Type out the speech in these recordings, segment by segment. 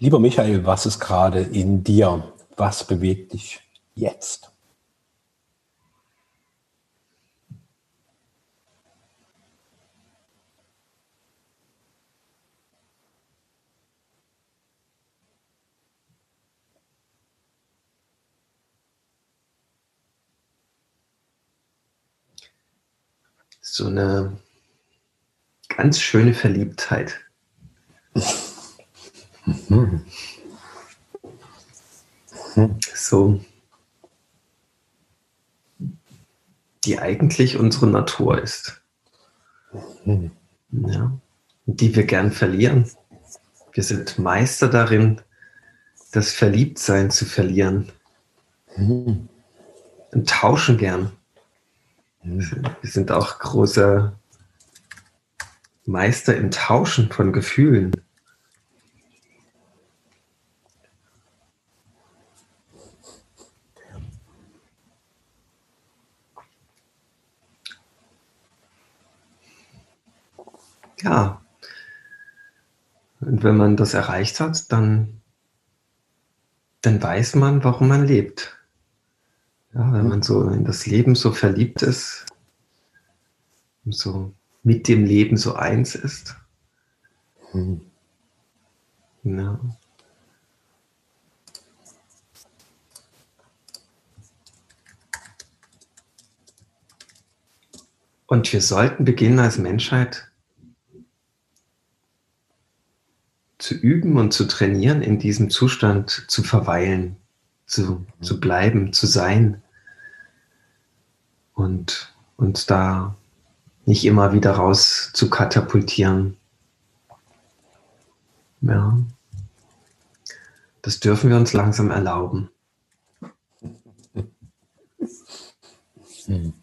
Lieber Michael, was ist gerade in dir? Was bewegt dich jetzt? so eine ganz schöne Verliebtheit. So, die eigentlich unsere Natur ist. Ja, die wir gern verlieren. Wir sind Meister darin, das Verliebtsein zu verlieren. Und tauschen gern. Wir sind auch große Meister im Tauschen von Gefühlen. Ja. Und wenn man das erreicht hat, dann, dann weiß man, warum man lebt. Ja, wenn man so in das Leben so verliebt ist, so mit dem Leben so eins ist. Hm. Ja. Und wir sollten beginnen als Menschheit zu üben und zu trainieren, in diesem Zustand zu verweilen, zu, zu bleiben, zu sein und uns da nicht immer wieder raus zu katapultieren. Ja. Das dürfen wir uns langsam erlauben. Hm.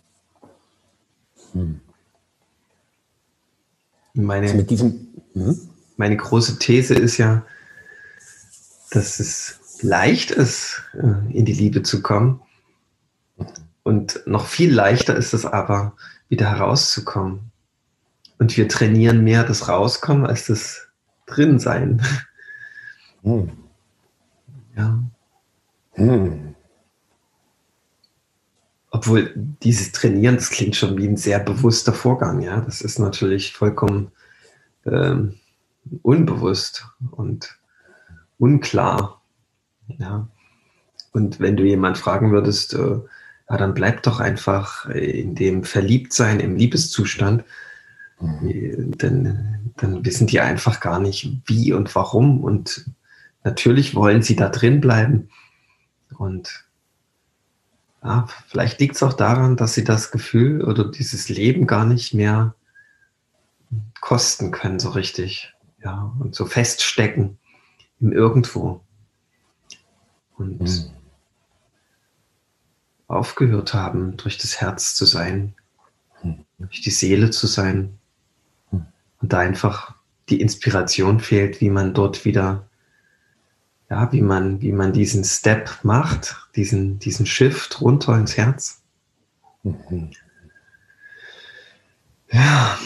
Hm. Meine, also mit diesem, hm? Meine große These ist ja, dass es leicht ist, äh, in die Liebe zu kommen, und noch viel leichter ist es aber, wieder herauszukommen. Und wir trainieren mehr das Rauskommen als das Drinsein. Hm. Ja. Hm. Obwohl dieses Trainieren, das klingt schon wie ein sehr bewusster Vorgang, ja. Das ist natürlich vollkommen ähm, unbewusst und unklar. Ja. Und wenn du jemand fragen würdest, äh, ja, dann bleib doch einfach in dem Verliebtsein, im Liebeszustand. Mhm. Dann, dann wissen die einfach gar nicht, wie und warum. Und natürlich wollen sie da drin bleiben. Und ja, vielleicht liegt es auch daran, dass sie das Gefühl oder dieses Leben gar nicht mehr kosten können, so richtig. Ja, und so feststecken im Irgendwo. Und mhm aufgehört haben, durch das Herz zu sein, durch die Seele zu sein. Und da einfach die Inspiration fehlt, wie man dort wieder, ja, wie man, wie man diesen Step macht, diesen, diesen Shift runter ins Herz. Ja,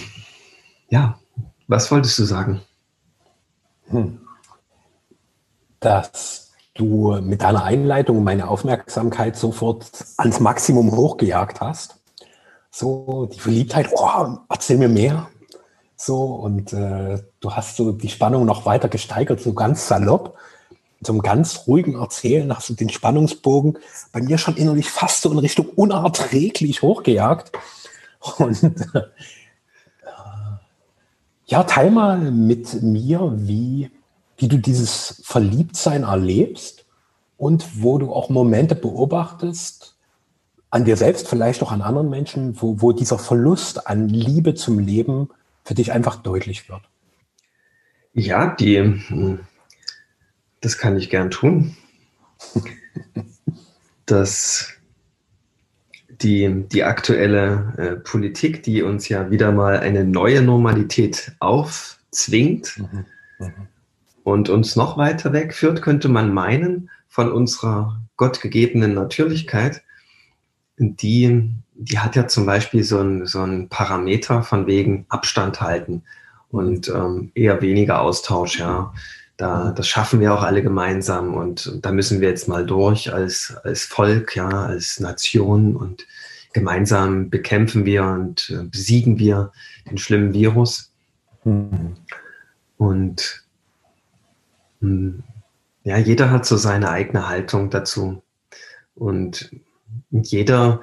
ja, was wolltest du sagen? Hm. Das du mit deiner Einleitung meine Aufmerksamkeit sofort ans Maximum hochgejagt hast. So, die Verliebtheit, oh, erzähl mir mehr. So, und äh, du hast so die Spannung noch weiter gesteigert, so ganz salopp. Zum ganz ruhigen Erzählen hast du den Spannungsbogen bei mir schon innerlich fast so in Richtung unerträglich hochgejagt. Und äh, ja, teil mal mit mir, wie wie du dieses Verliebtsein erlebst und wo du auch Momente beobachtest, an dir selbst, vielleicht auch an anderen Menschen, wo, wo dieser Verlust an Liebe zum Leben für dich einfach deutlich wird. Ja, die, das kann ich gern tun. dass die, die aktuelle äh, Politik, die uns ja wieder mal eine neue Normalität aufzwingt, mhm. Mhm und uns noch weiter wegführt, könnte man meinen, von unserer gottgegebenen Natürlichkeit, die, die hat ja zum Beispiel so ein, so Parameter von wegen Abstand halten und ähm, eher weniger Austausch, ja. Da, das schaffen wir auch alle gemeinsam und da müssen wir jetzt mal durch als, als Volk, ja, als Nation und gemeinsam bekämpfen wir und äh, besiegen wir den schlimmen Virus. Mhm. Und hm, ja, jeder hat so seine eigene Haltung dazu. Und jeder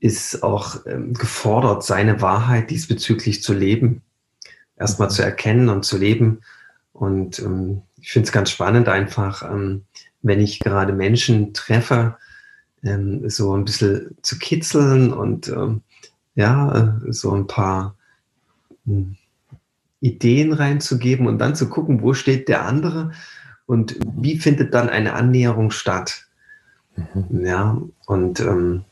ist auch ähm, gefordert, seine Wahrheit diesbezüglich zu leben. Erstmal zu erkennen und zu leben und ähm, ich finde es ganz spannend einfach, ähm, wenn ich gerade Menschen treffe, ähm, so ein bisschen zu kitzeln und ähm, ja, äh, so ein paar hm, Ideen reinzugeben und dann zu gucken, wo steht der andere und wie findet dann eine Annäherung statt. Mhm. Ja, und ähm,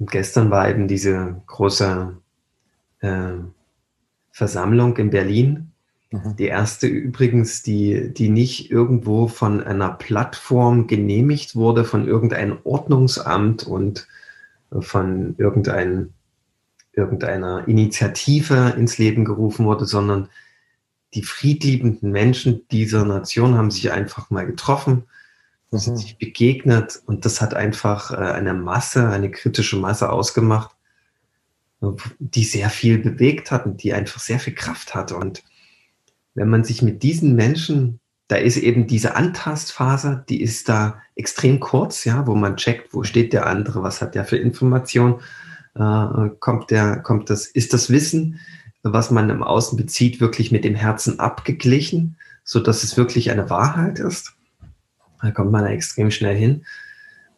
gestern war eben diese große äh, Versammlung in Berlin. Die erste übrigens, die, die nicht irgendwo von einer Plattform genehmigt wurde, von irgendeinem Ordnungsamt und von irgendein, irgendeiner Initiative ins Leben gerufen wurde, sondern die friedliebenden Menschen dieser Nation haben sich einfach mal getroffen, mhm. sind sich begegnet und das hat einfach äh, eine Masse, eine kritische Masse ausgemacht, die sehr viel bewegt hat und die einfach sehr viel Kraft hat und wenn man sich mit diesen Menschen, da ist eben diese Antastphase, die ist da extrem kurz, ja, wo man checkt, wo steht der andere, was hat der für Information, äh, kommt der, kommt das, ist das Wissen, was man im Außen bezieht, wirklich mit dem Herzen abgeglichen, so dass es wirklich eine Wahrheit ist. Da kommt man da extrem schnell hin,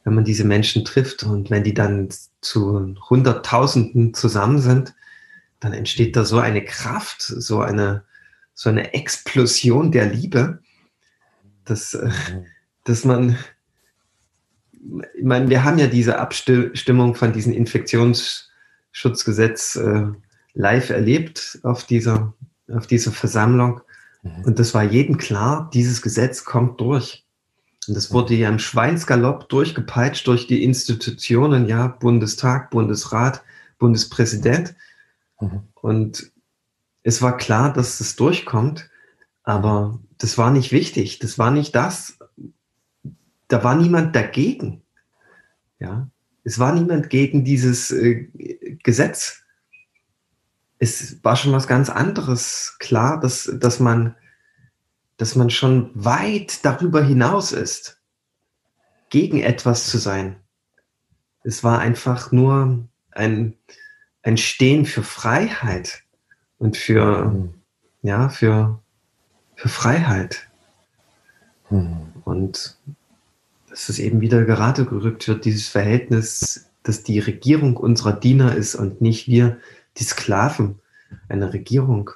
wenn man diese Menschen trifft und wenn die dann zu Hunderttausenden zusammen sind, dann entsteht da so eine Kraft, so eine, so eine Explosion der Liebe, dass, dass man, ich meine, wir haben ja diese Abstimmung von diesem Infektionsschutzgesetz äh, live erlebt auf dieser, auf dieser Versammlung. Mhm. Und das war jedem klar, dieses Gesetz kommt durch. Und das wurde ja im Schweinsgalopp durchgepeitscht durch die Institutionen, ja, Bundestag, Bundesrat, Bundespräsident. Mhm. Und es war klar, dass es durchkommt, aber das war nicht wichtig. Das war nicht das. Da war niemand dagegen. Ja, es war niemand gegen dieses äh, Gesetz. Es war schon was ganz anderes klar, dass, dass man, dass man schon weit darüber hinaus ist, gegen etwas zu sein. Es war einfach nur ein, ein Stehen für Freiheit und für, mhm. ja, für, für Freiheit. Mhm. Und dass es eben wieder gerade gerückt wird, dieses Verhältnis, dass die Regierung unserer Diener ist und nicht wir die Sklaven einer Regierung.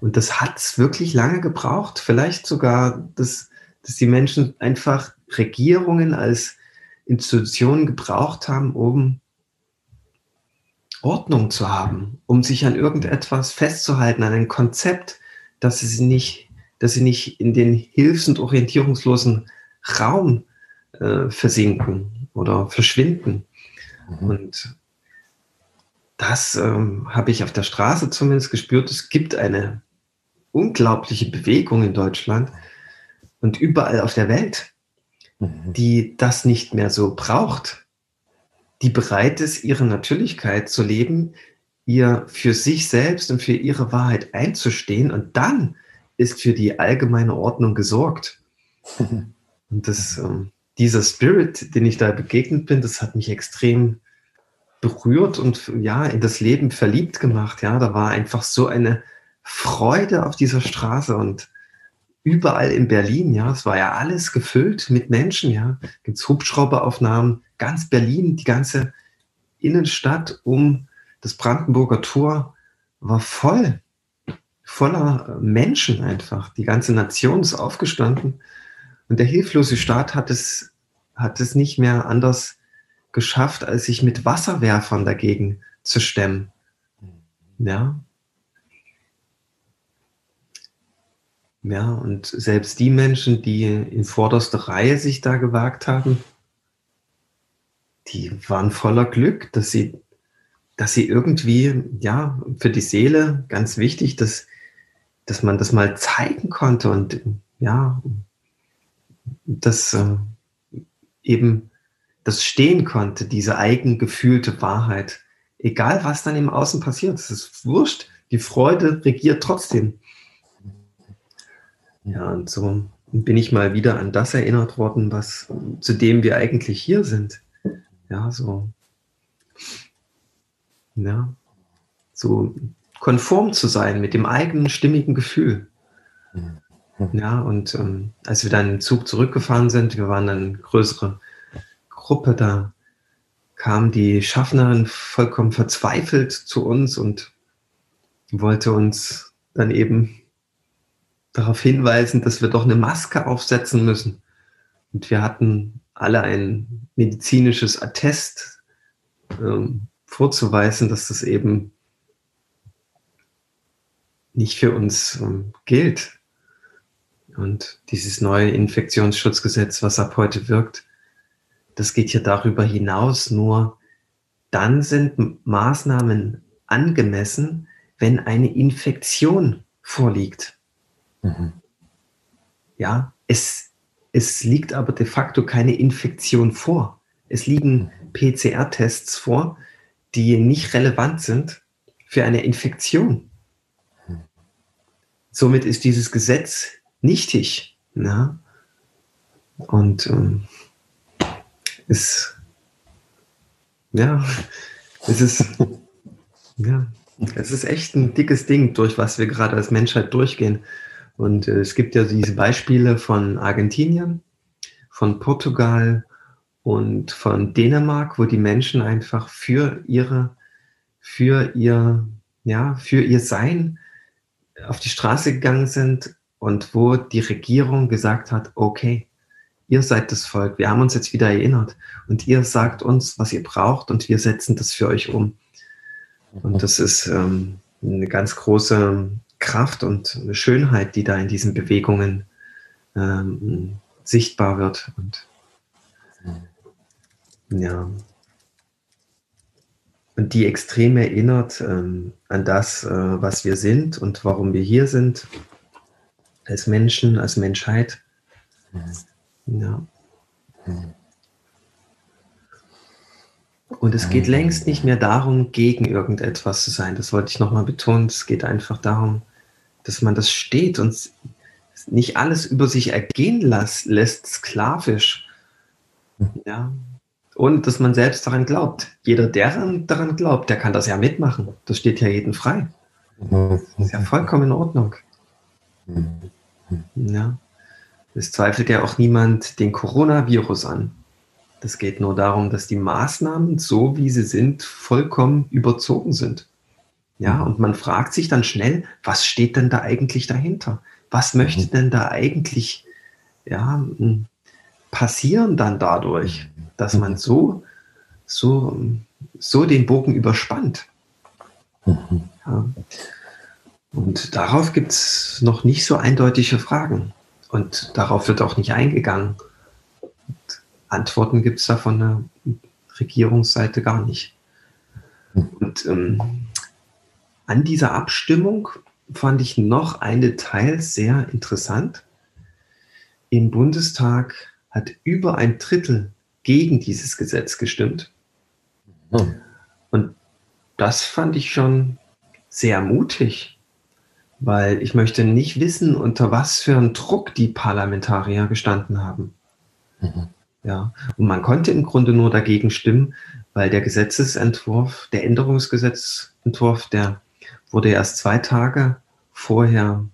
Und das hat es wirklich lange gebraucht. Vielleicht sogar, dass, dass die Menschen einfach Regierungen als Institutionen gebraucht haben, um Ordnung zu haben, um sich an irgendetwas festzuhalten, an ein Konzept, dass sie nicht, dass sie nicht in den hilfs- und orientierungslosen Raum äh, versinken oder verschwinden. Mhm. Und das ähm, habe ich auf der Straße zumindest gespürt. Es gibt eine unglaubliche Bewegung in Deutschland und überall auf der Welt, mhm. die das nicht mehr so braucht die bereit ist, ihre Natürlichkeit zu leben, ihr für sich selbst und für ihre Wahrheit einzustehen und dann ist für die allgemeine Ordnung gesorgt. und das, ähm, dieser Spirit, den ich da begegnet bin, das hat mich extrem berührt und ja, in das Leben verliebt gemacht. Ja, da war einfach so eine Freude auf dieser Straße und überall in Berlin, ja, es war ja alles gefüllt mit Menschen, ja, gibt es Hubschrauberaufnahmen, ganz Berlin, die ganze Innenstadt um das Brandenburger Tor war voll, voller Menschen einfach. Die ganze Nation ist aufgestanden und der hilflose Staat hat es, hat es nicht mehr anders geschafft, als sich mit Wasserwerfern dagegen zu stemmen. Ja. Ja, und selbst die Menschen, die in vorderster Reihe sich da gewagt haben, die waren voller Glück, dass sie, dass sie irgendwie, ja, für die Seele ganz wichtig, dass dass man das mal zeigen konnte und ja, das äh, eben das stehen konnte, diese eigen gefühlte Wahrheit. Egal, was dann im Außen passiert, es ist wurscht, die Freude regiert trotzdem. Ja, und so bin ich mal wieder an das erinnert worden, was zu dem wir eigentlich hier sind. Ja, so. Ja, so konform zu sein mit dem eigenen stimmigen Gefühl. Ja, und ähm, als wir dann im Zug zurückgefahren sind, wir waren dann eine größere Gruppe, da kam die Schaffnerin vollkommen verzweifelt zu uns und wollte uns dann eben darauf hinweisen, dass wir doch eine Maske aufsetzen müssen. Und wir hatten alle ein medizinisches Attest ähm, vorzuweisen, dass das eben nicht für uns ähm, gilt. Und dieses neue Infektionsschutzgesetz, was ab heute wirkt, das geht ja darüber hinaus. Nur dann sind Maßnahmen angemessen, wenn eine Infektion vorliegt. Mhm. Ja, es, es liegt aber de facto keine Infektion vor. Es liegen PCR-Tests vor, die nicht relevant sind für eine Infektion. Somit ist dieses Gesetz nichtig. Ja? Und ähm, es, ja, es ist, ja, es ist echt ein dickes Ding, durch was wir gerade als Menschheit durchgehen. Und äh, es gibt ja diese Beispiele von Argentinien, von Portugal und von Dänemark, wo die Menschen einfach für ihre, für ihr, ja, für ihr Sein auf die Straße gegangen sind und wo die Regierung gesagt hat, okay, ihr seid das Volk, wir haben uns jetzt wieder erinnert und ihr sagt uns, was ihr braucht und wir setzen das für euch um. Und das ist ähm, eine ganz große Kraft und Schönheit, die da in diesen Bewegungen ähm, sichtbar wird. Und ja. Und die extrem erinnert ähm, an das, äh, was wir sind und warum wir hier sind, als Menschen, als Menschheit. Ja. Und es geht längst nicht mehr darum, gegen irgendetwas zu sein. Das wollte ich nochmal betonen. Es geht einfach darum, dass man das steht und nicht alles über sich ergehen lässt, lässt sklavisch. Ja. Und dass man selbst daran glaubt. Jeder, der daran glaubt, der kann das ja mitmachen. Das steht ja jedem frei. Das ist ja vollkommen in Ordnung. Ja. Es zweifelt ja auch niemand den Coronavirus an. Es geht nur darum, dass die Maßnahmen, so wie sie sind, vollkommen überzogen sind. Ja, und man fragt sich dann schnell, was steht denn da eigentlich dahinter? Was möchte mhm. denn da eigentlich ja, passieren dann dadurch, dass man mhm. so, so, so den Bogen überspannt? Mhm. Ja. Und darauf gibt es noch nicht so eindeutige Fragen. Und darauf wird auch nicht eingegangen. Antworten gibt es da von der Regierungsseite gar nicht. Und ähm, an dieser Abstimmung fand ich noch ein Detail sehr interessant. Im Bundestag hat über ein Drittel gegen dieses Gesetz gestimmt. Mhm. Und das fand ich schon sehr mutig, weil ich möchte nicht wissen, unter was für einem Druck die Parlamentarier gestanden haben. Mhm. Ja, und man konnte im Grunde nur dagegen stimmen, weil der Gesetzesentwurf, der Änderungsgesetzentwurf, der wurde erst zwei Tage vorher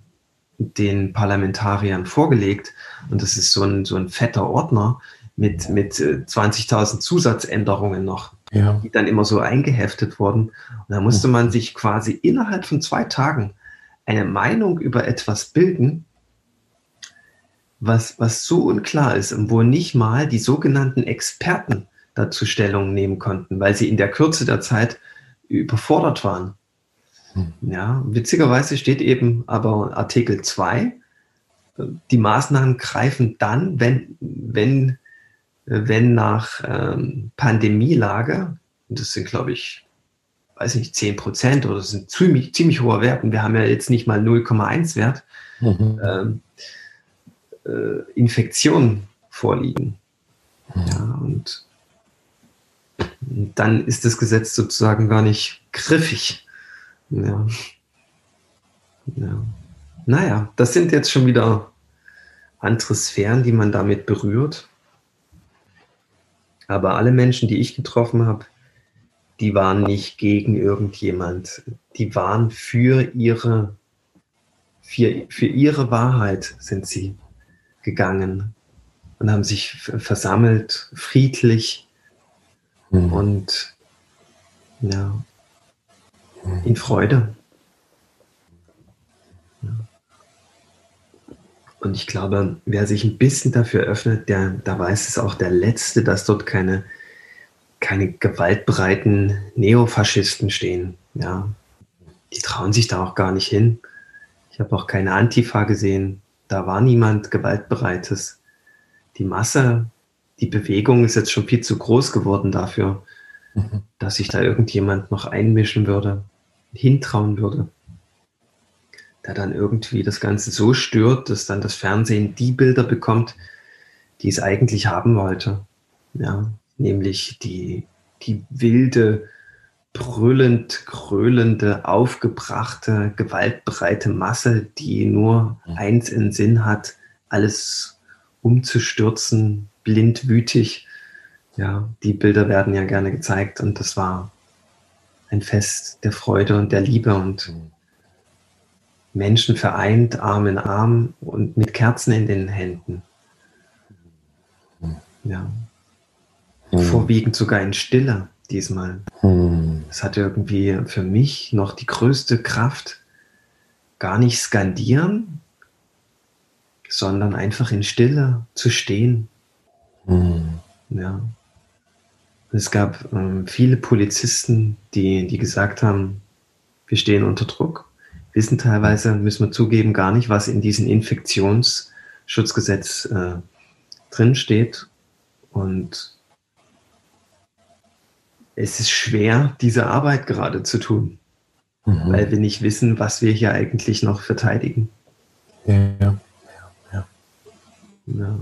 den Parlamentariern vorgelegt. Und das ist so ein, so ein fetter Ordner mit, mit 20.000 äh, Zusatzänderungen noch, ja. die dann immer so eingeheftet wurden. Und da musste man sich quasi innerhalb von zwei Tagen eine Meinung über etwas bilden, was, was so unklar ist und wo nicht mal die sogenannten Experten dazu Stellung nehmen konnten, weil sie in der Kürze der Zeit überfordert waren. Ja, witzigerweise steht eben aber Artikel 2, die Maßnahmen greifen dann, wenn, wenn, wenn nach ähm, Pandemielage, und das sind, glaube ich, weiß nicht, 10 Prozent oder das ist ein ziemlich, ziemlich hoher Wert. Und wir haben ja jetzt nicht mal 0,1 Wert. Mhm. Ähm, äh, Infektionen vorliegen. Mhm. Ja, und dann ist das Gesetz sozusagen gar nicht griffig. Ja. Ja. Naja, das sind jetzt schon wieder andere Sphären, die man damit berührt. Aber alle Menschen, die ich getroffen habe, die waren nicht gegen irgendjemand. Die waren für ihre, für, für ihre Wahrheit sind sie gegangen und haben sich versammelt, friedlich mhm. und ja. In Freude. Und ich glaube, wer sich ein bisschen dafür öffnet, der, da weiß es auch der Letzte, dass dort keine, keine gewaltbereiten Neofaschisten stehen. Ja, die trauen sich da auch gar nicht hin. Ich habe auch keine Antifa gesehen. Da war niemand gewaltbereites. Die Masse, die Bewegung ist jetzt schon viel zu groß geworden dafür, mhm. dass sich da irgendjemand noch einmischen würde, hintrauen würde der dann irgendwie das Ganze so stört, dass dann das Fernsehen die Bilder bekommt, die es eigentlich haben wollte. Ja, nämlich die, die wilde, brüllend, gröhlende, aufgebrachte, gewaltbereite Masse, die nur eins in Sinn hat, alles umzustürzen, blindwütig. Ja, die Bilder werden ja gerne gezeigt und das war ein Fest der Freude und der Liebe und. Menschen vereint, Arm in Arm und mit Kerzen in den Händen. Ja. Hm. Vorwiegend sogar in Stille diesmal. Hm. Es hatte irgendwie für mich noch die größte Kraft, gar nicht skandieren, sondern einfach in Stille zu stehen. Hm. Ja. Es gab ähm, viele Polizisten, die, die gesagt haben, wir stehen unter Druck wissen teilweise, müssen wir zugeben, gar nicht, was in diesem Infektionsschutzgesetz äh, drinsteht. Und es ist schwer, diese Arbeit gerade zu tun, mhm. weil wir nicht wissen, was wir hier eigentlich noch verteidigen. Ja, ja, ja. ja.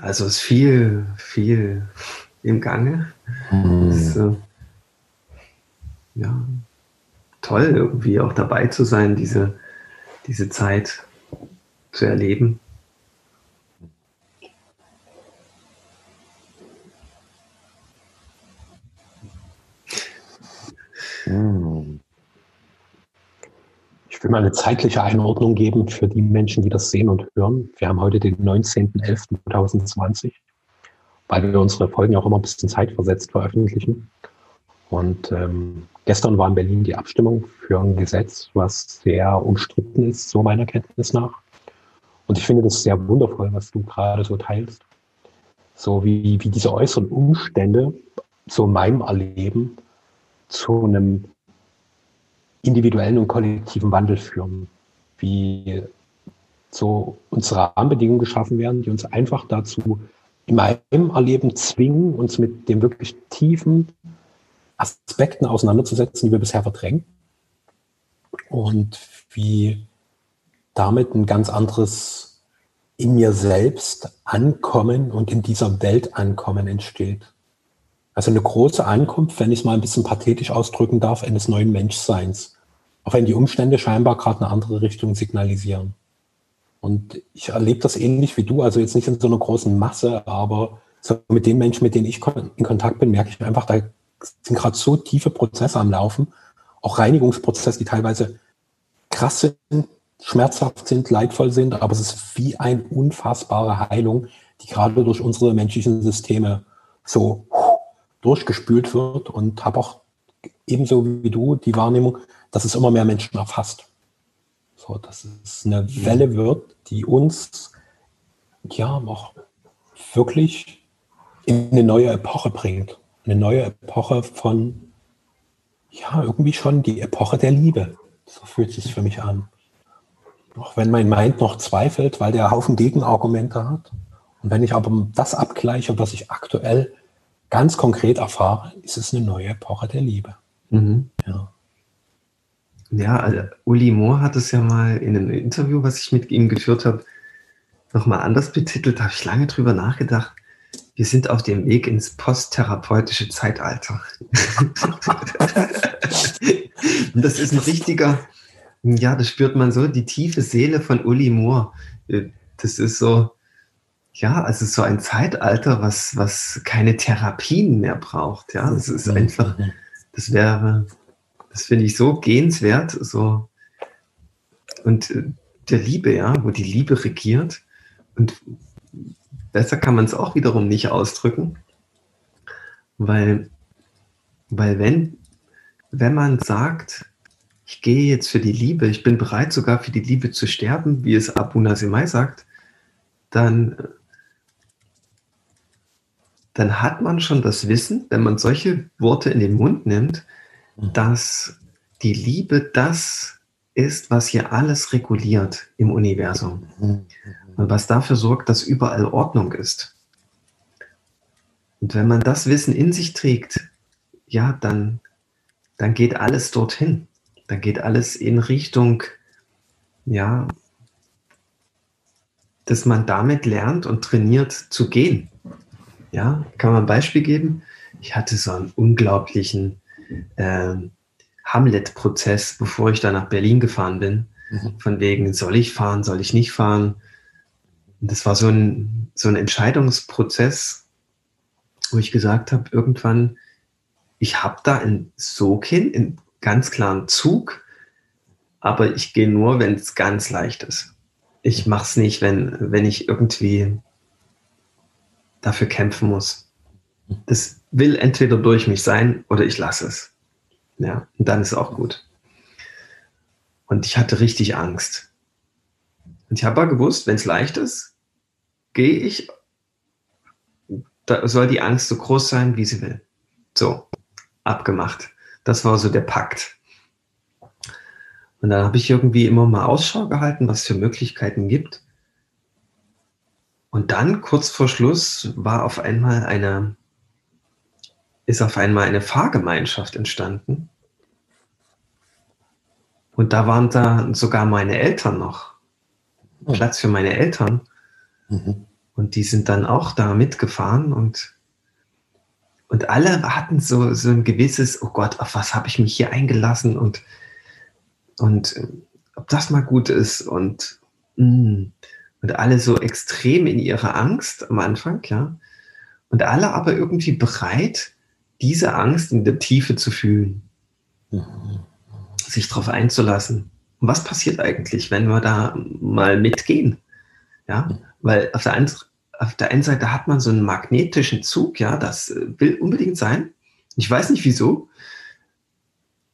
Also ist viel, viel im Gange. Mhm. Ist, äh, ja, toll, irgendwie auch dabei zu sein, diese, diese Zeit zu erleben. Hm. Ich will mal eine zeitliche Einordnung geben für die Menschen, die das sehen und hören. Wir haben heute den 19.11.2020, weil wir unsere Folgen auch immer ein bisschen zeitversetzt veröffentlichen. Und ähm, gestern war in Berlin die Abstimmung für ein Gesetz, was sehr umstritten ist, so meiner Kenntnis nach. Und ich finde das sehr wundervoll, was du gerade so teilst. So wie, wie diese äußeren Umstände, in meinem Erleben, zu einem individuellen und kollektiven Wandel führen. Wie so unsere Rahmenbedingungen geschaffen werden, die uns einfach dazu in meinem Erleben zwingen, uns mit dem wirklich tiefen Aspekten auseinanderzusetzen, die wir bisher verdrängen. Und wie damit ein ganz anderes in mir selbst ankommen und in dieser Welt ankommen entsteht. Also eine große Ankunft, wenn ich es mal ein bisschen pathetisch ausdrücken darf, eines neuen Menschseins. Auch wenn die Umstände scheinbar gerade eine andere Richtung signalisieren. Und ich erlebe das ähnlich wie du, also jetzt nicht in so einer großen Masse, aber so mit den Menschen, mit denen ich in Kontakt bin, merke ich einfach, da sind gerade so tiefe Prozesse am Laufen, auch Reinigungsprozesse, die teilweise krass sind, schmerzhaft sind, leidvoll sind, aber es ist wie eine unfassbare Heilung, die gerade durch unsere menschlichen Systeme so durchgespült wird und habe auch ebenso wie du die Wahrnehmung, dass es immer mehr Menschen erfasst. So, dass es eine Welle wird, die uns ja auch wirklich in eine neue Epoche bringt eine neue Epoche von, ja, irgendwie schon die Epoche der Liebe. So fühlt es sich für mich an. Auch wenn mein Mind noch zweifelt, weil der Haufen Gegenargumente hat. Und wenn ich aber das abgleiche, was ich aktuell ganz konkret erfahre, ist es eine neue Epoche der Liebe. Mhm. Ja. Ja, also Uli Mohr hat es ja mal in einem Interview, was ich mit ihm geführt habe, nochmal anders betitelt, da habe ich lange drüber nachgedacht. Wir sind auf dem Weg ins posttherapeutische Zeitalter. Und das ist ein richtiger, ja, das spürt man so, die tiefe Seele von Uli Moore. Das ist so, ja, also so ein Zeitalter, was, was keine Therapien mehr braucht. Ja, das ist einfach, das wäre, das finde ich so gehenswert, so, und äh, der Liebe, ja, wo die Liebe regiert. Und besser kann man es auch wiederum nicht ausdrücken, weil, weil wenn, wenn man sagt, ich gehe jetzt für die Liebe, ich bin bereit sogar für die Liebe zu sterben, wie es Abu Nasimai sagt, dann, dann hat man schon das Wissen, wenn man solche Worte in den Mund nimmt, mhm. dass die Liebe das ist, was hier alles reguliert im Universum. Mhm. Und was dafür sorgt, dass überall Ordnung ist. Und wenn man das Wissen in sich trägt, ja, dann, dann geht alles dorthin. Dann geht alles in Richtung, ja, dass man damit lernt und trainiert zu gehen. Ja, kann man ein Beispiel geben? Ich hatte so einen unglaublichen äh, Hamlet-Prozess, bevor ich da nach Berlin gefahren bin. Mhm. Von wegen, soll ich fahren, soll ich nicht fahren? Und das war so ein, so ein Entscheidungsprozess, wo ich gesagt habe, irgendwann, ich habe da einen Sog hin, einen ganz klaren Zug, aber ich gehe nur, wenn es ganz leicht ist. Ich mache es nicht, wenn, wenn ich irgendwie dafür kämpfen muss. Das will entweder durch mich sein oder ich lasse es. Ja, und dann ist es auch gut. Und ich hatte richtig Angst. Und ich habe aber gewusst, wenn es leicht ist, gehe ich, da soll die Angst so groß sein, wie sie will. So, abgemacht. Das war so der Pakt. Und dann habe ich irgendwie immer mal Ausschau gehalten, was es für Möglichkeiten gibt. Und dann, kurz vor Schluss, war auf einmal eine, ist auf einmal eine Fahrgemeinschaft entstanden. Und da waren da sogar meine Eltern noch. Oh. Platz für meine Eltern. Mhm. Und die sind dann auch da mitgefahren und, und alle hatten so, so ein gewisses, oh Gott, auf was habe ich mich hier eingelassen und, und äh, ob das mal gut ist und, mm, und alle so extrem in ihrer Angst am Anfang, ja. Und alle aber irgendwie bereit, diese Angst in der Tiefe zu fühlen, mhm. sich darauf einzulassen. Und was passiert eigentlich, wenn wir da mal mitgehen? Ja, weil auf der, einen, auf der einen Seite hat man so einen magnetischen Zug, ja, das will unbedingt sein. Ich weiß nicht wieso.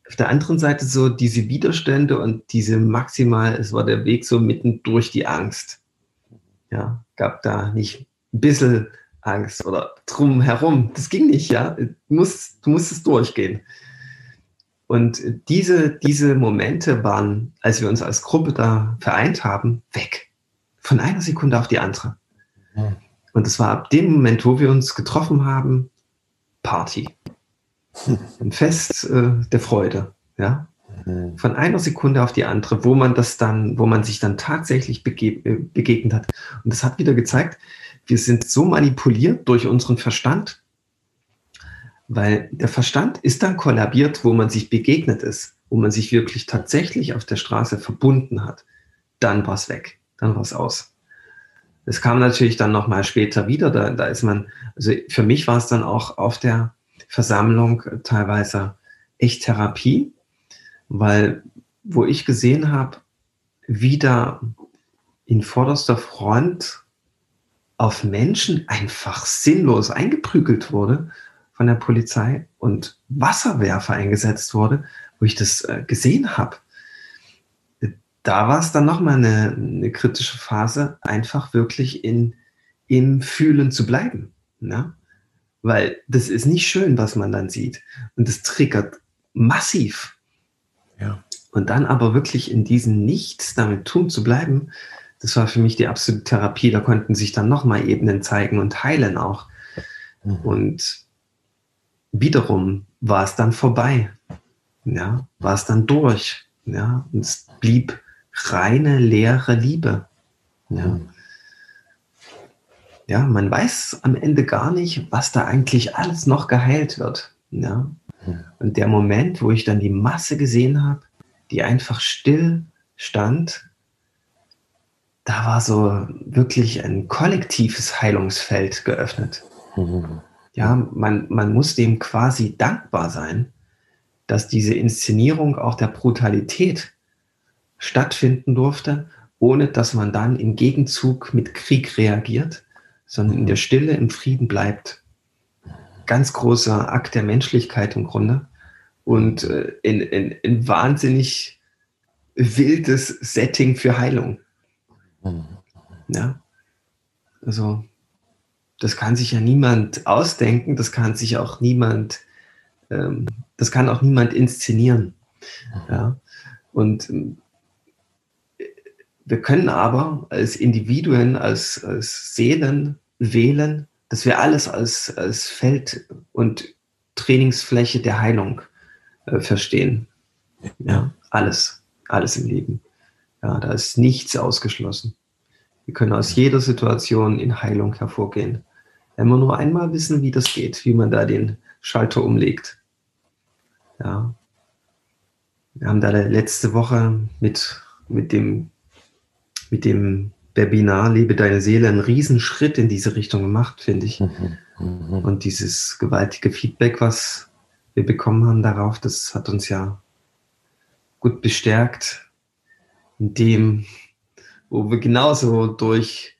Auf der anderen Seite so diese Widerstände und diese maximal, es war der Weg so mitten durch die Angst. Ja, gab da nicht ein bisschen Angst oder drumherum. Das ging nicht, ja. Du musst, du musstest durchgehen. Und diese, diese Momente waren, als wir uns als Gruppe da vereint haben, weg. Von einer Sekunde auf die andere. Mhm. Und es war ab dem Moment, wo wir uns getroffen haben, Party. Ein Fest äh, der Freude. Ja? Mhm. Von einer Sekunde auf die andere, wo man das dann, wo man sich dann tatsächlich bege äh, begegnet hat. Und das hat wieder gezeigt, wir sind so manipuliert durch unseren Verstand, weil der Verstand ist dann kollabiert, wo man sich begegnet ist, wo man sich wirklich tatsächlich auf der Straße verbunden hat. Dann war es weg dann war es aus. Es kam natürlich dann nochmal später wieder, da, da ist man, also für mich war es dann auch auf der Versammlung teilweise echt Therapie, weil wo ich gesehen habe, wie da in vorderster Front auf Menschen einfach sinnlos eingeprügelt wurde von der Polizei und Wasserwerfer eingesetzt wurde, wo ich das äh, gesehen habe da war es dann nochmal eine, eine kritische Phase, einfach wirklich in, im Fühlen zu bleiben. Ne? Weil das ist nicht schön, was man dann sieht. Und das triggert massiv. Und dann aber wirklich in diesem Nichts damit tun zu bleiben, das war für mich die absolute Therapie. Da konnten sich dann nochmal Ebenen zeigen und heilen auch. Mhm. Und wiederum war es dann vorbei. Ja, war es dann durch. Ja, und es blieb reine, leere Liebe. Ja. ja, man weiß am Ende gar nicht, was da eigentlich alles noch geheilt wird. Ja. Und der Moment, wo ich dann die Masse gesehen habe, die einfach still stand, da war so wirklich ein kollektives Heilungsfeld geöffnet. Ja, man, man muss dem quasi dankbar sein, dass diese Inszenierung auch der Brutalität stattfinden durfte, ohne dass man dann im Gegenzug mit Krieg reagiert, sondern in der Stille, im Frieden bleibt. Ganz großer Akt der Menschlichkeit im Grunde und äh, in, in, in wahnsinnig wildes Setting für Heilung. Ja, also das kann sich ja niemand ausdenken, das kann sich auch niemand, ähm, das kann auch niemand inszenieren. Ja, und ähm, wir können aber als Individuen, als, als Seelen wählen, dass wir alles als, als Feld und Trainingsfläche der Heilung äh, verstehen. Ja, alles, alles im Leben. Ja, da ist nichts ausgeschlossen. Wir können aus jeder Situation in Heilung hervorgehen. Wenn wir nur einmal wissen, wie das geht, wie man da den Schalter umlegt. Ja. Wir haben da letzte Woche mit, mit dem mit dem Webinar Lebe deine Seele einen Riesenschritt in diese Richtung gemacht, finde ich. Mhm, mhm. Und dieses gewaltige Feedback, was wir bekommen haben darauf, das hat uns ja gut bestärkt in dem, wo wir genauso durch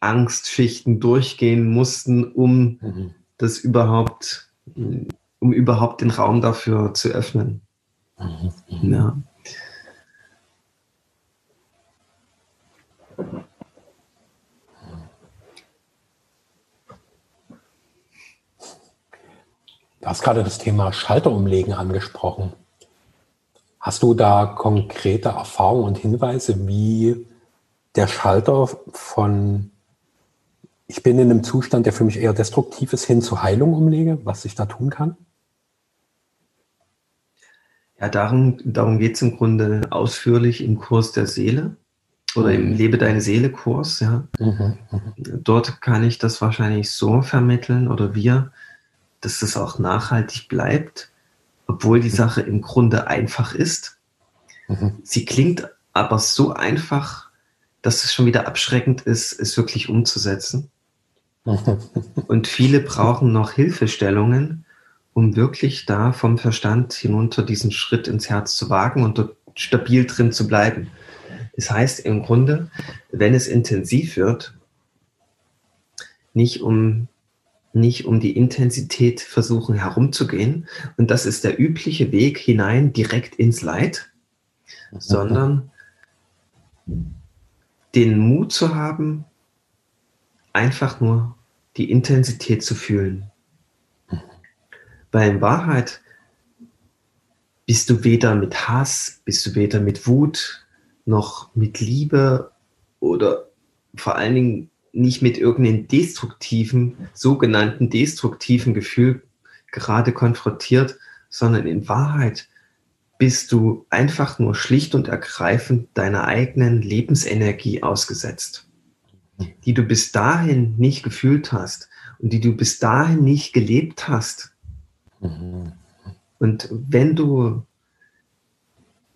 Angstschichten durchgehen mussten, um mhm. das überhaupt, um überhaupt den Raum dafür zu öffnen. Mhm. Ja. Du hast gerade das Thema Schalterumlegen angesprochen. Hast du da konkrete Erfahrungen und Hinweise, wie der Schalter von ich bin in einem Zustand, der für mich eher destruktiv ist, hin zur Heilung umlege, was ich da tun kann? Ja, darum, darum geht es im Grunde ausführlich im Kurs der Seele oder im mhm. Lebe deine Seele Kurs. Ja. Mhm, mhm. Dort kann ich das wahrscheinlich so vermitteln oder wir, dass es auch nachhaltig bleibt, obwohl die Sache im Grunde einfach ist. Mhm. Sie klingt aber so einfach, dass es schon wieder abschreckend ist, es wirklich umzusetzen. Und viele brauchen noch Hilfestellungen, um wirklich da vom Verstand hinunter diesen Schritt ins Herz zu wagen und dort stabil drin zu bleiben. Das heißt im Grunde, wenn es intensiv wird, nicht um nicht um die Intensität versuchen herumzugehen. Und das ist der übliche Weg hinein direkt ins Leid, sondern den Mut zu haben, einfach nur die Intensität zu fühlen. Weil in Wahrheit bist du weder mit Hass, bist du weder mit Wut, noch mit Liebe oder vor allen Dingen nicht mit irgendeinem destruktiven, sogenannten destruktiven Gefühl gerade konfrontiert, sondern in Wahrheit bist du einfach nur schlicht und ergreifend deiner eigenen Lebensenergie ausgesetzt, die du bis dahin nicht gefühlt hast und die du bis dahin nicht gelebt hast. Und wenn du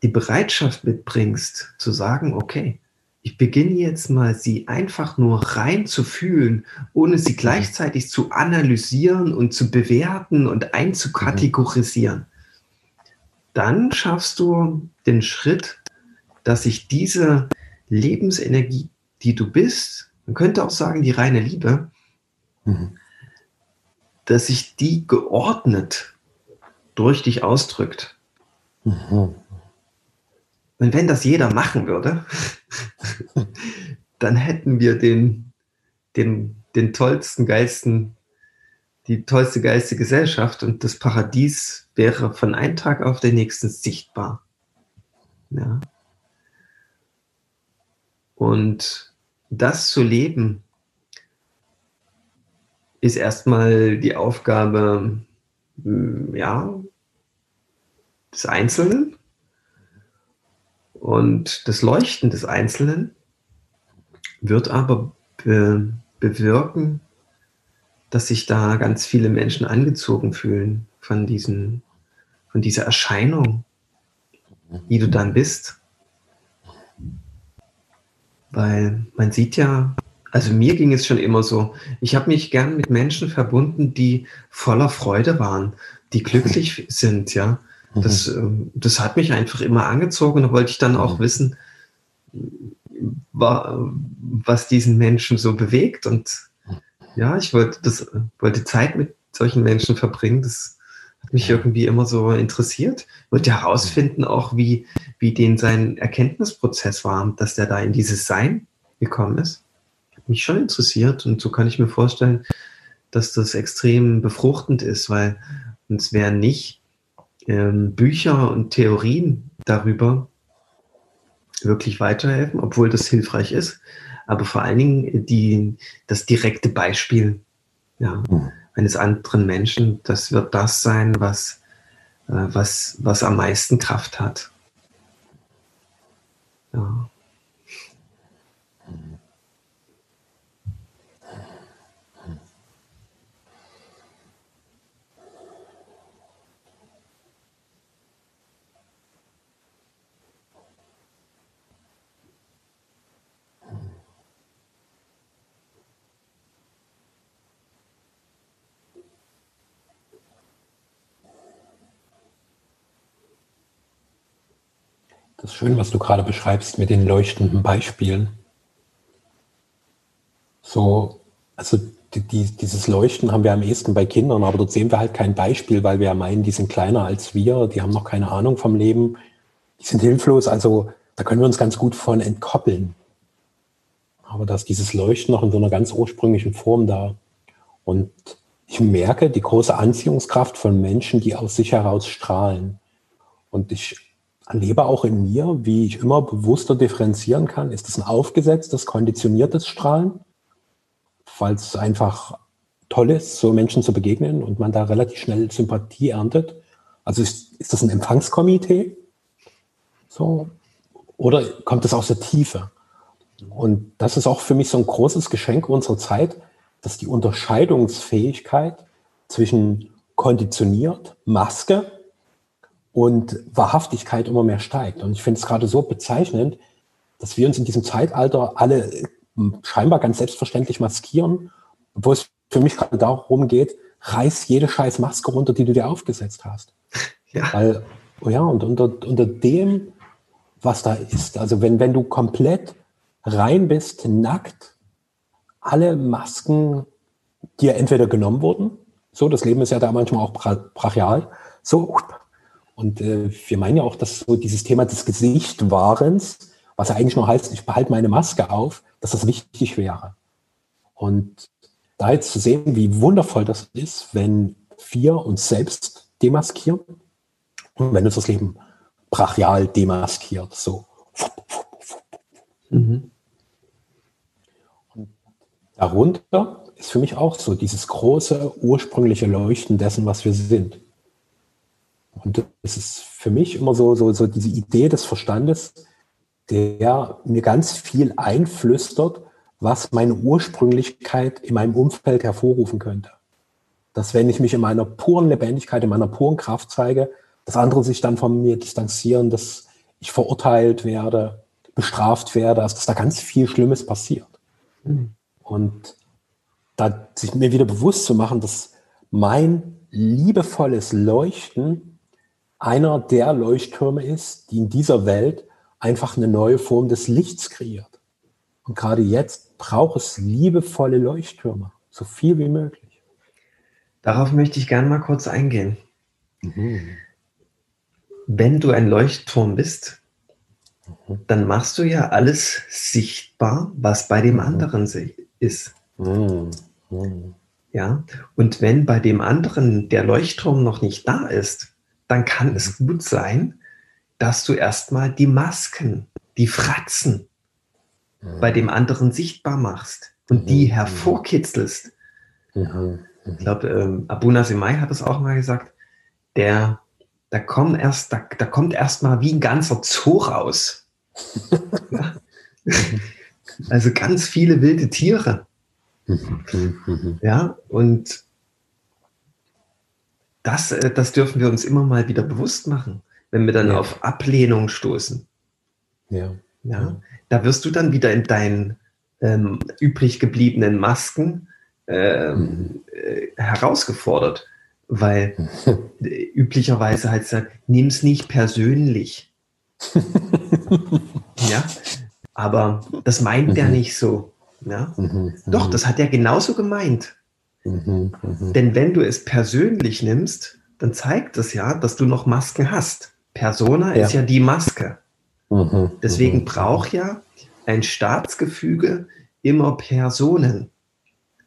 die Bereitschaft mitbringst, zu sagen, okay, ich beginne jetzt mal, sie einfach nur rein zu fühlen, ohne sie gleichzeitig zu analysieren und zu bewerten und einzukategorisieren. Dann schaffst du den Schritt, dass sich diese Lebensenergie, die du bist, man könnte auch sagen, die reine Liebe, mhm. dass sich die geordnet durch dich ausdrückt. Mhm. Und wenn das jeder machen würde, dann hätten wir den, den, den tollsten, geilsten, die tollste geistige Gesellschaft und das Paradies wäre von einem Tag auf den nächsten sichtbar. Ja. Und das zu leben, ist erstmal die Aufgabe hm, ja, des Einzelnen und das Leuchten des Einzelnen wird aber be bewirken, dass sich da ganz viele Menschen angezogen fühlen von, diesen, von dieser Erscheinung, die du dann bist. Weil man sieht ja, also mir ging es schon immer so, ich habe mich gern mit Menschen verbunden, die voller Freude waren, die glücklich sind, ja. Das, ähm, das hat mich einfach immer angezogen. Da wollte ich dann auch wissen, was diesen Menschen so bewegt. Und ja, ich wollte das, wollte Zeit mit solchen Menschen verbringen. Das hat mich irgendwie immer so interessiert. Ich wollte herausfinden auch, wie, wie den sein Erkenntnisprozess war, dass der da in dieses Sein gekommen ist. Hat mich schon interessiert und so kann ich mir vorstellen, dass das extrem befruchtend ist, weil es wäre nicht ähm, Bücher und Theorien darüber wirklich weiterhelfen, obwohl das hilfreich ist. Aber vor allen Dingen die, das direkte Beispiel ja, mhm. eines anderen Menschen, das wird das sein, was, äh, was, was am meisten Kraft hat. Ja. Das ist schön, was du gerade beschreibst mit den leuchtenden Beispielen. So, also die, die, dieses Leuchten haben wir am ehesten bei Kindern, aber dort sehen wir halt kein Beispiel, weil wir ja meinen, die sind kleiner als wir, die haben noch keine Ahnung vom Leben, die sind hilflos, also da können wir uns ganz gut von entkoppeln. Aber da ist dieses Leuchten noch in so einer ganz ursprünglichen Form da. Und ich merke die große Anziehungskraft von Menschen, die aus sich heraus strahlen. Und ich erlebe auch in mir, wie ich immer bewusster differenzieren kann. Ist das ein aufgesetztes, konditioniertes Strahlen, weil es einfach toll ist, so Menschen zu begegnen und man da relativ schnell Sympathie erntet? Also ist, ist das ein Empfangskomitee? So? Oder kommt es aus der Tiefe? Und das ist auch für mich so ein großes Geschenk unserer Zeit, dass die Unterscheidungsfähigkeit zwischen konditioniert, Maske und Wahrhaftigkeit immer mehr steigt. Und ich finde es gerade so bezeichnend, dass wir uns in diesem Zeitalter alle hm, scheinbar ganz selbstverständlich maskieren, obwohl es für mich gerade darum geht, reiß jede scheiß Maske runter, die du dir aufgesetzt hast. Ja. Weil, oh ja, und unter, unter dem, was da ist, also wenn, wenn du komplett rein bist, nackt, alle Masken dir entweder genommen wurden, so, das Leben ist ja da manchmal auch brachial, so, und äh, wir meinen ja auch, dass so dieses Thema des Gesichtwahrens, was ja eigentlich nur heißt, ich behalte meine Maske auf, dass das wichtig wäre. Und da jetzt zu sehen, wie wundervoll das ist, wenn wir uns selbst demaskieren und wenn uns das Leben brachial demaskiert, so. Mhm. Und darunter ist für mich auch so dieses große ursprüngliche Leuchten dessen, was wir sind. Und das ist für mich immer so, so, so diese Idee des Verstandes, der mir ganz viel einflüstert, was meine Ursprünglichkeit in meinem Umfeld hervorrufen könnte. Dass wenn ich mich in meiner puren Lebendigkeit, in meiner puren Kraft zeige, dass andere sich dann von mir distanzieren, dass ich verurteilt werde, bestraft werde, also dass da ganz viel Schlimmes passiert. Mhm. Und da sich mir wieder bewusst zu machen, dass mein liebevolles Leuchten einer der Leuchttürme ist, die in dieser Welt einfach eine neue Form des Lichts kreiert. Und gerade jetzt braucht es liebevolle Leuchttürme, so viel wie möglich. Darauf möchte ich gerne mal kurz eingehen. Mhm. Wenn du ein Leuchtturm bist, mhm. dann machst du ja alles sichtbar, was bei dem mhm. anderen ist. Mhm. Ja, und wenn bei dem anderen der Leuchtturm noch nicht da ist, dann kann es gut sein, dass du erstmal die Masken, die Fratzen bei dem anderen sichtbar machst und die hervorkitzelst. Ich glaube, ähm, Abuna Semai hat es auch mal gesagt, der, da kommt erst, da, da kommt erst mal wie ein ganzer Zoo raus. ja? Also ganz viele wilde Tiere. ja, und das, äh, das dürfen wir uns immer mal wieder bewusst machen, wenn wir dann ja. auf Ablehnung stoßen. Ja. ja. Da wirst du dann wieder in deinen ähm, übrig gebliebenen Masken ähm, äh, herausgefordert, weil üblicherweise heißt es, nimm es nicht persönlich. ja, aber das meint mhm. der nicht so. Ja? Mhm. Doch, das hat er genauso gemeint. Mhm. Mhm. Denn wenn du es persönlich nimmst, dann zeigt das ja, dass du noch Masken hast. Persona ja. ist ja die Maske. Mhm. Deswegen braucht ja ein Staatsgefüge immer Personen.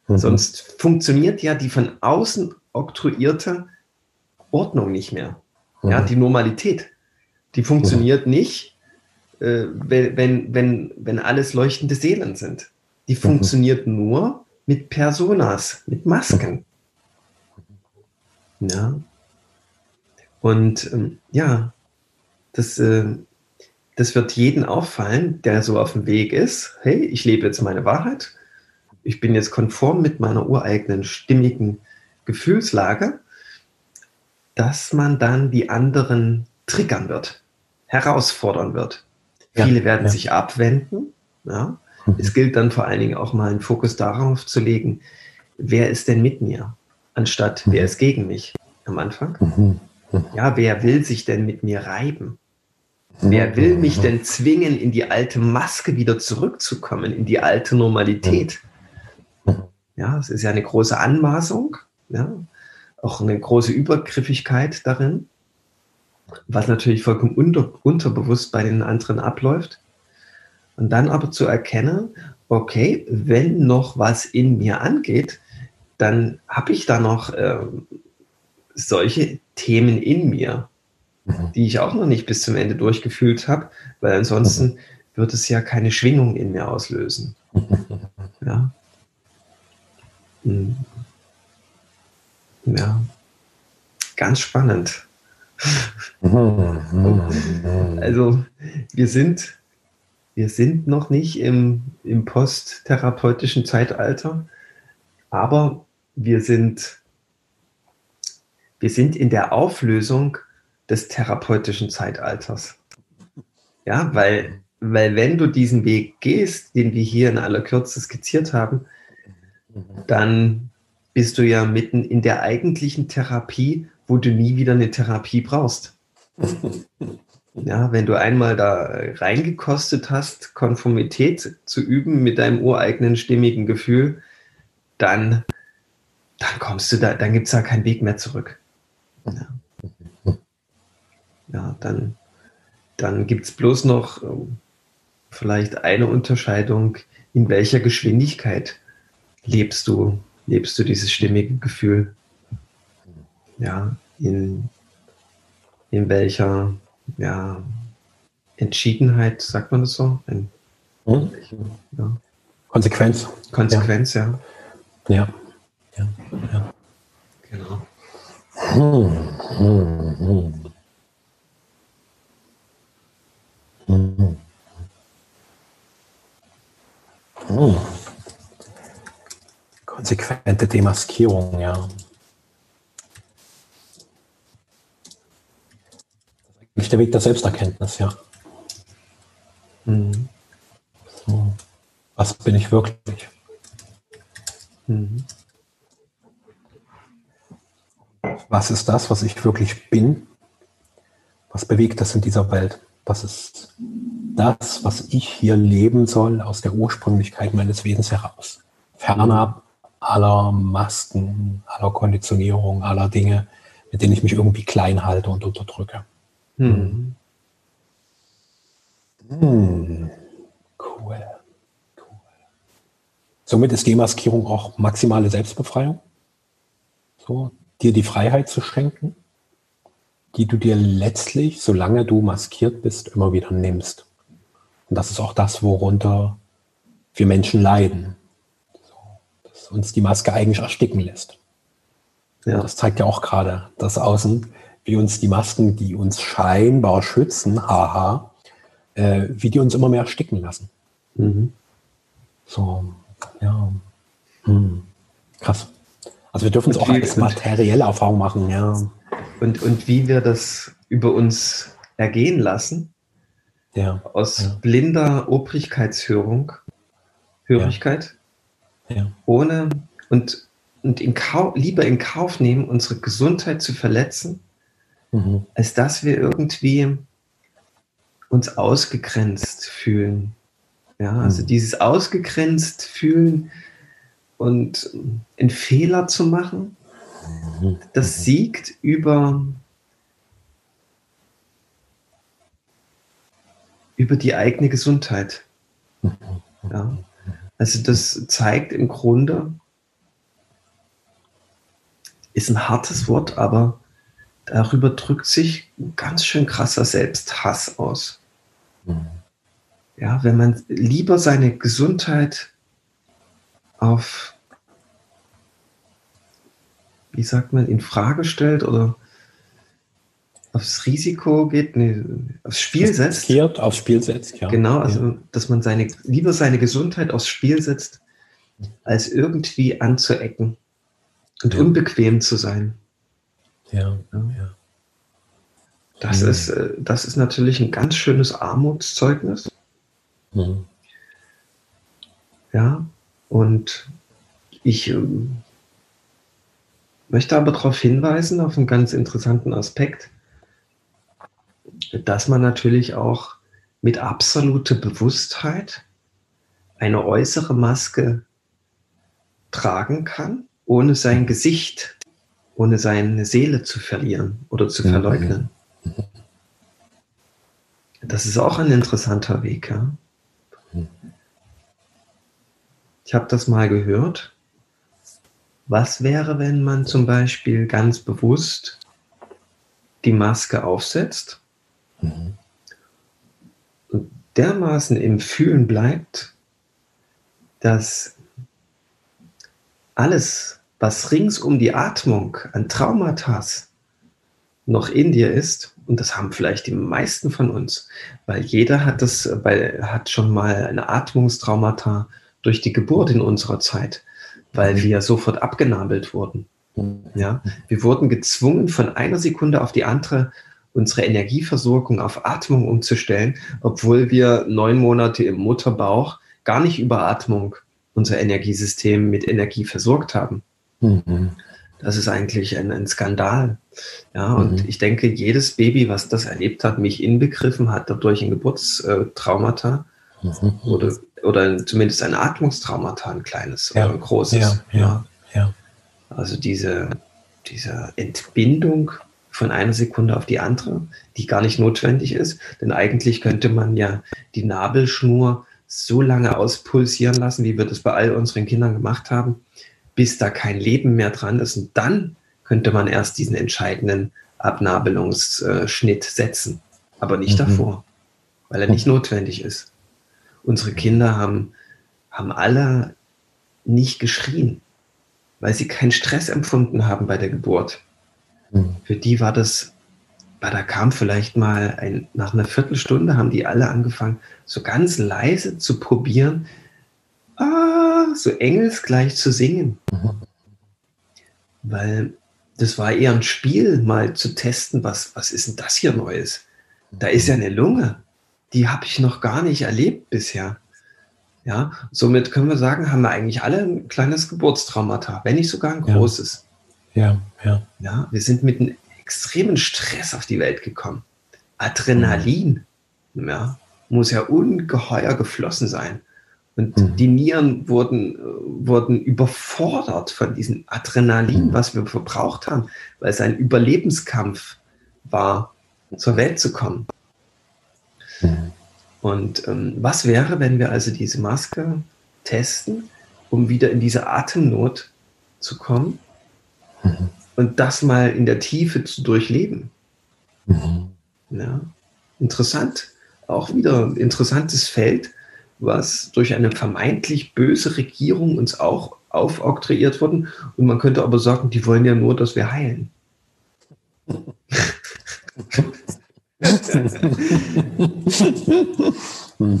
Mhm. Sonst funktioniert ja die von außen oktroyierte Ordnung nicht mehr. Ja, die Normalität. Die funktioniert nicht, äh, wenn, wenn, wenn alles leuchtende Seelen sind. Die funktioniert nur mit Personas, mit Masken. Ja. Und ähm, ja, das, äh, das wird jeden auffallen, der so auf dem Weg ist. Hey, ich lebe jetzt meine Wahrheit ich bin jetzt konform mit meiner ureigenen stimmigen Gefühlslage, dass man dann die anderen triggern wird, herausfordern wird. Ja, Viele werden ja. sich abwenden. Ja. Es gilt dann vor allen Dingen auch mal einen Fokus darauf zu legen, wer ist denn mit mir, anstatt mhm. wer ist gegen mich am Anfang. Mhm. mhm. Ja, wer will sich denn mit mir reiben? Wer will mich denn zwingen, in die alte Maske wieder zurückzukommen, in die alte Normalität? Ja, es ist ja eine große Anmaßung, ja, auch eine große Übergriffigkeit darin, was natürlich vollkommen unter, unterbewusst bei den anderen abläuft. Und dann aber zu erkennen, okay, wenn noch was in mir angeht, dann habe ich da noch äh, solche Themen in mir, mhm. die ich auch noch nicht bis zum Ende durchgefühlt habe, weil ansonsten mhm. wird es ja keine Schwingung in mir auslösen. Ja. Hm. Ja, ganz spannend. also wir sind, wir sind noch nicht im, im posttherapeutischen Zeitalter, aber wir sind, wir sind in der Auflösung des therapeutischen Zeitalters. Ja, weil, weil wenn du diesen Weg gehst, den wir hier in aller Kürze skizziert haben, dann bist du ja mitten in der eigentlichen Therapie, wo du nie wieder eine Therapie brauchst. Ja, wenn du einmal da reingekostet hast, Konformität zu üben mit deinem ureigenen stimmigen Gefühl, dann, dann kommst du da, dann gibt es da keinen Weg mehr zurück. Ja, ja dann, dann gibt es bloß noch ähm, vielleicht eine Unterscheidung, in welcher Geschwindigkeit lebst du, lebst du dieses stimmige Gefühl? Ja, in, in welcher ja, Entschiedenheit, sagt man das so? In, hm? ja. Konsequenz. Konsequenz, ja. Ja. Ja. ja. Genau. Hm, hm. Konsequente Demaskierung, ja. Eigentlich der Weg der Selbsterkenntnis, ja. Mhm. So. Was bin ich wirklich? Mhm. Was ist das, was ich wirklich bin? Was bewegt das in dieser Welt? Was ist das, was ich hier leben soll aus der Ursprünglichkeit meines Wesens heraus? Fernab aller Masken, aller Konditionierung, aller Dinge, mit denen ich mich irgendwie klein halte und unterdrücke. Hm. Hm. Cool. cool. Somit ist Demaskierung auch maximale Selbstbefreiung. So, dir die Freiheit zu schenken, die du dir letztlich, solange du maskiert bist, immer wieder nimmst. Und das ist auch das, worunter wir Menschen leiden uns die Maske eigentlich ersticken lässt. Ja. Das zeigt ja auch gerade das Außen, wie uns die Masken, die uns scheinbar schützen, haha, äh, wie die uns immer mehr ersticken lassen. Mhm. So, ja. Hm. Krass. Also wir dürfen es auch als materielle Erfahrung machen, ja. Und, und wie wir das über uns ergehen lassen, ja. aus ja. blinder Obrigkeitshörung, Hörigkeit, ja. ohne und, und in Kauf, lieber in Kauf nehmen, unsere Gesundheit zu verletzen, mhm. als dass wir irgendwie uns ausgegrenzt fühlen. Ja, also mhm. dieses ausgegrenzt fühlen und einen Fehler zu machen, mhm. das mhm. siegt über, über die eigene Gesundheit. Mhm. Ja. Also das zeigt im Grunde, ist ein hartes Wort, aber darüber drückt sich ganz schön krasser Selbsthass aus. Mhm. Ja, wenn man lieber seine Gesundheit auf, wie sagt man, in Frage stellt oder aufs Risiko geht, nee, aufs Spiel das setzt. Riskiert, aufs Spiel setzt, ja. Genau, also ja. dass man seine, lieber seine Gesundheit aufs Spiel setzt, als irgendwie anzuecken und ja. unbequem zu sein. Ja, ja. Das, mhm. ist, äh, das ist natürlich ein ganz schönes Armutszeugnis. Mhm. Ja, und ich ähm, möchte aber darauf hinweisen, auf einen ganz interessanten Aspekt, dass man natürlich auch mit absoluter Bewusstheit eine äußere Maske tragen kann, ohne sein Gesicht, ohne seine Seele zu verlieren oder zu verleugnen. Das ist auch ein interessanter Weg. Ja? Ich habe das mal gehört. Was wäre, wenn man zum Beispiel ganz bewusst die Maske aufsetzt mhm. und dermaßen im Fühlen bleibt, dass alles, was rings um die Atmung an Traumata noch in dir ist, und das haben vielleicht die meisten von uns, weil jeder hat das, weil, hat schon mal eine Atmungstraumata durch die Geburt in unserer Zeit, weil wir sofort abgenabelt wurden. Ja, wir wurden gezwungen, von einer Sekunde auf die andere unsere Energieversorgung auf Atmung umzustellen, obwohl wir neun Monate im Mutterbauch gar nicht über Atmung unser Energiesystem mit Energie versorgt haben. Mhm. Das ist eigentlich ein, ein Skandal. Ja, und mhm. ich denke, jedes Baby, was das erlebt hat, mich inbegriffen hat, dadurch ein Geburtstraumata mhm. oder, oder zumindest ein Atmungstraumata, ein kleines ja. oder ein großes. Ja, ja, ja. Also diese, diese Entbindung von einer Sekunde auf die andere, die gar nicht notwendig ist. Denn eigentlich könnte man ja die Nabelschnur so lange auspulsieren lassen, wie wir das bei all unseren Kindern gemacht haben, bis da kein Leben mehr dran ist. Und dann könnte man erst diesen entscheidenden Abnabelungsschnitt setzen. Aber nicht mhm. davor, weil er nicht notwendig ist. Unsere Kinder haben, haben alle nicht geschrien, weil sie keinen Stress empfunden haben bei der Geburt. Mhm. Für die war das, da kam vielleicht mal ein, nach einer Viertelstunde haben die alle angefangen, so ganz leise zu probieren, ah, so engelsgleich zu singen. Mhm. Weil das war eher ein Spiel, mal zu testen, was, was ist denn das hier Neues? Da ist ja eine Lunge, die habe ich noch gar nicht erlebt bisher. Ja, somit können wir sagen, haben wir eigentlich alle ein kleines Geburtstraumata, wenn nicht sogar ein großes. Ja, ja. Ja, ja wir sind mit einem extremen Stress auf die Welt gekommen. Adrenalin, ja, muss ja ungeheuer geflossen sein. Und mhm. die Nieren wurden, wurden überfordert von diesem Adrenalin, mhm. was wir verbraucht haben, weil es ein Überlebenskampf war, zur Welt zu kommen. Mhm. Und ähm, was wäre, wenn wir also diese Maske testen, um wieder in diese Atemnot zu kommen mhm. und das mal in der Tiefe zu durchleben? Mhm. Ja, interessant. Auch wieder ein interessantes Feld was durch eine vermeintlich böse Regierung uns auch aufoktroyiert worden. Und man könnte aber sagen, die wollen ja nur, dass wir heilen.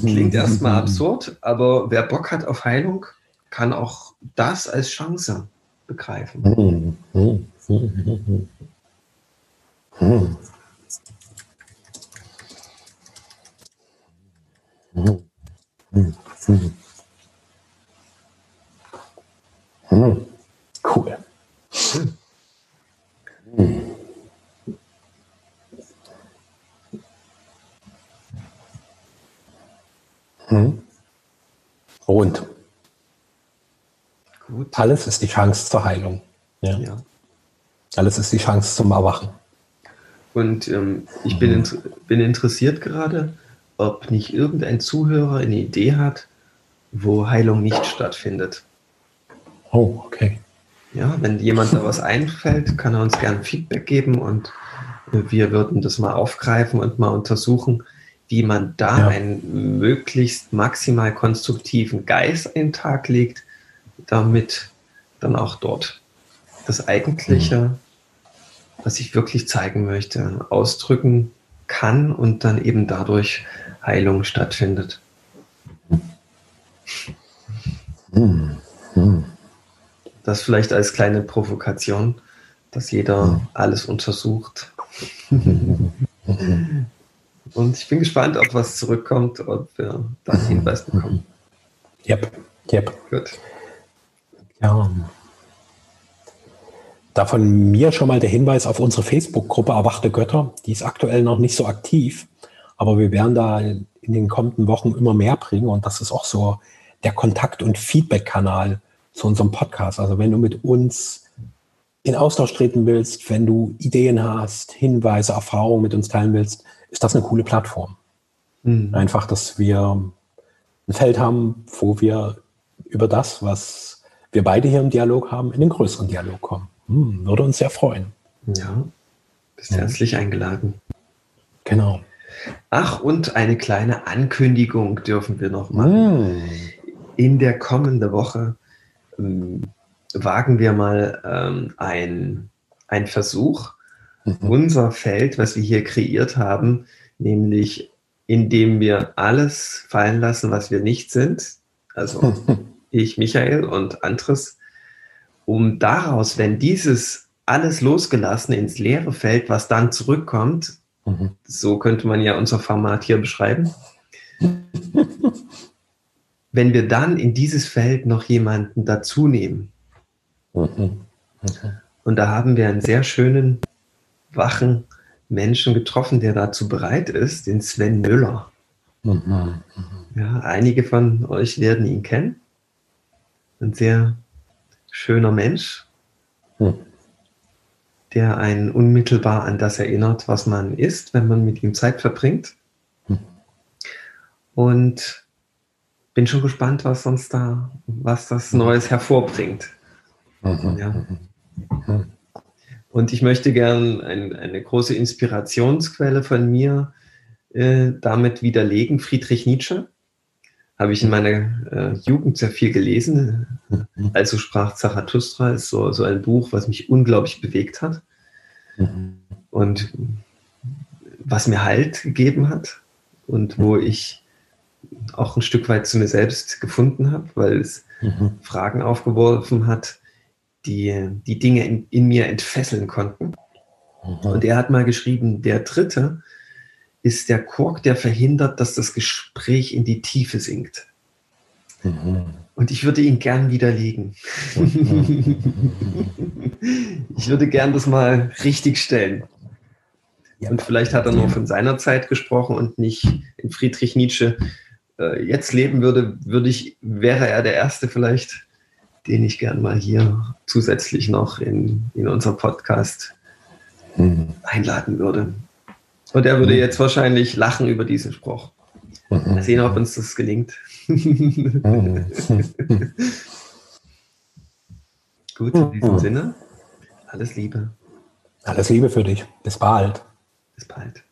Klingt erstmal absurd, aber wer Bock hat auf Heilung, kann auch das als Chance begreifen. Cool. Hm. Rund. Gut. Alles ist die Chance zur Heilung. Ja. ja. Alles ist die Chance zum Erwachen. Und ähm, ich bin, in, bin interessiert gerade, ob nicht irgendein Zuhörer eine Idee hat, wo Heilung nicht stattfindet. Oh, okay. Ja, wenn jemand da was einfällt, kann er uns gerne Feedback geben und wir würden das mal aufgreifen und mal untersuchen, wie man da ja. einen möglichst maximal konstruktiven Geist in den Tag legt, damit dann auch dort das Eigentliche, mhm. was ich wirklich zeigen möchte, ausdrücken kann und dann eben dadurch Heilung stattfindet. Mhm. Mhm. Das vielleicht als kleine Provokation, dass jeder alles untersucht. Und ich bin gespannt, ob was zurückkommt, ob wir da einen Hinweis bekommen. Yep, yep. Gut. Ja. Da von mir schon mal der Hinweis auf unsere Facebook-Gruppe Erwachte Götter. Die ist aktuell noch nicht so aktiv, aber wir werden da in den kommenden Wochen immer mehr bringen und das ist auch so der Kontakt- und Feedback-Kanal zu unserem Podcast. Also wenn du mit uns in Austausch treten willst, wenn du Ideen hast, Hinweise, Erfahrungen mit uns teilen willst, ist das eine coole Plattform. Mhm. Einfach, dass wir ein Feld haben, wo wir über das, was wir beide hier im Dialog haben, in den größeren Dialog kommen. Hm, würde uns sehr freuen. Ja, bist ja. herzlich eingeladen. Genau. Ach, und eine kleine Ankündigung dürfen wir noch machen. Mm. In der kommenden Woche ähm, wagen wir mal ähm, ein, Versuch, mhm. unser Feld, was wir hier kreiert haben, nämlich indem wir alles fallen lassen, was wir nicht sind, also ich, Michael und Andres, um daraus, wenn dieses alles losgelassen ins leere Feld, was dann zurückkommt, mhm. so könnte man ja unser Format hier beschreiben, wenn wir dann in dieses Feld noch jemanden dazu nehmen. Mhm. Und da haben wir einen sehr schönen wachen Menschen getroffen, der dazu bereit ist, den Sven Müller. Mhm, mhm. Ja, einige von euch werden ihn kennen. Ein sehr schöner Mensch, mhm. Der einen unmittelbar an das erinnert, was man ist, wenn man mit ihm Zeit verbringt. Mhm. Und bin schon gespannt, was uns da, was das Neues hervorbringt. Mhm. Ja. Und ich möchte gern ein, eine große Inspirationsquelle von mir äh, damit widerlegen. Friedrich Nietzsche habe ich in meiner äh, Jugend sehr viel gelesen. Mhm. Also sprach Zarathustra ist so, so ein Buch, was mich unglaublich bewegt hat mhm. und was mir Halt gegeben hat und wo ich auch ein Stück weit zu mir selbst gefunden habe, weil es mhm. Fragen aufgeworfen hat, die die Dinge in, in mir entfesseln konnten. Mhm. Und er hat mal geschrieben, der dritte ist der Kork, der verhindert, dass das Gespräch in die Tiefe sinkt. Mhm. Und ich würde ihn gern widerlegen. ich würde gern das mal richtig stellen. Ja. Und vielleicht hat er nur von seiner Zeit gesprochen und nicht in Friedrich Nietzsche äh, jetzt leben würde, würde ich, wäre er der Erste vielleicht, den ich gern mal hier zusätzlich noch in, in unser Podcast mhm. einladen würde. Und er würde mhm. jetzt wahrscheinlich lachen über diesen Spruch. Mhm. Mal sehen, ob uns das gelingt. Mhm. Gut, in diesem Sinne, alles Liebe. Alles Liebe für dich. Bis bald. Bis bald.